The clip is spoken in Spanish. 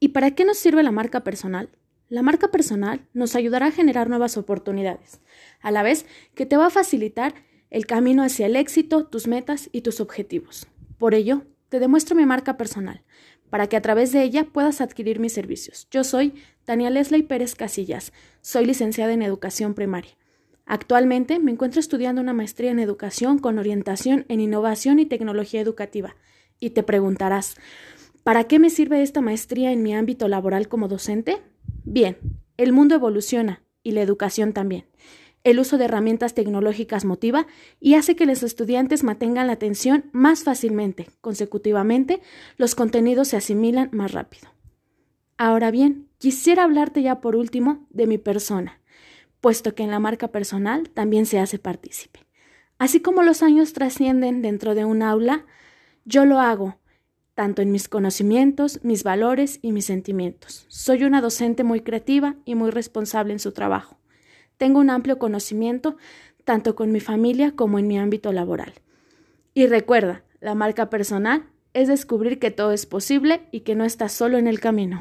¿Y para qué nos sirve la marca personal? La marca personal nos ayudará a generar nuevas oportunidades, a la vez que te va a facilitar el camino hacia el éxito, tus metas y tus objetivos. Por ello, te demuestro mi marca personal, para que a través de ella puedas adquirir mis servicios. Yo soy Tania Leslie Pérez Casillas, soy licenciada en educación primaria. Actualmente me encuentro estudiando una maestría en educación con orientación en innovación y tecnología educativa. Y te preguntarás, ¿para qué me sirve esta maestría en mi ámbito laboral como docente? Bien, el mundo evoluciona y la educación también. El uso de herramientas tecnológicas motiva y hace que los estudiantes mantengan la atención más fácilmente. Consecutivamente, los contenidos se asimilan más rápido. Ahora bien, quisiera hablarte ya por último de mi persona puesto que en la marca personal también se hace partícipe. Así como los años trascienden dentro de un aula, yo lo hago, tanto en mis conocimientos, mis valores y mis sentimientos. Soy una docente muy creativa y muy responsable en su trabajo. Tengo un amplio conocimiento tanto con mi familia como en mi ámbito laboral. Y recuerda, la marca personal es descubrir que todo es posible y que no estás solo en el camino.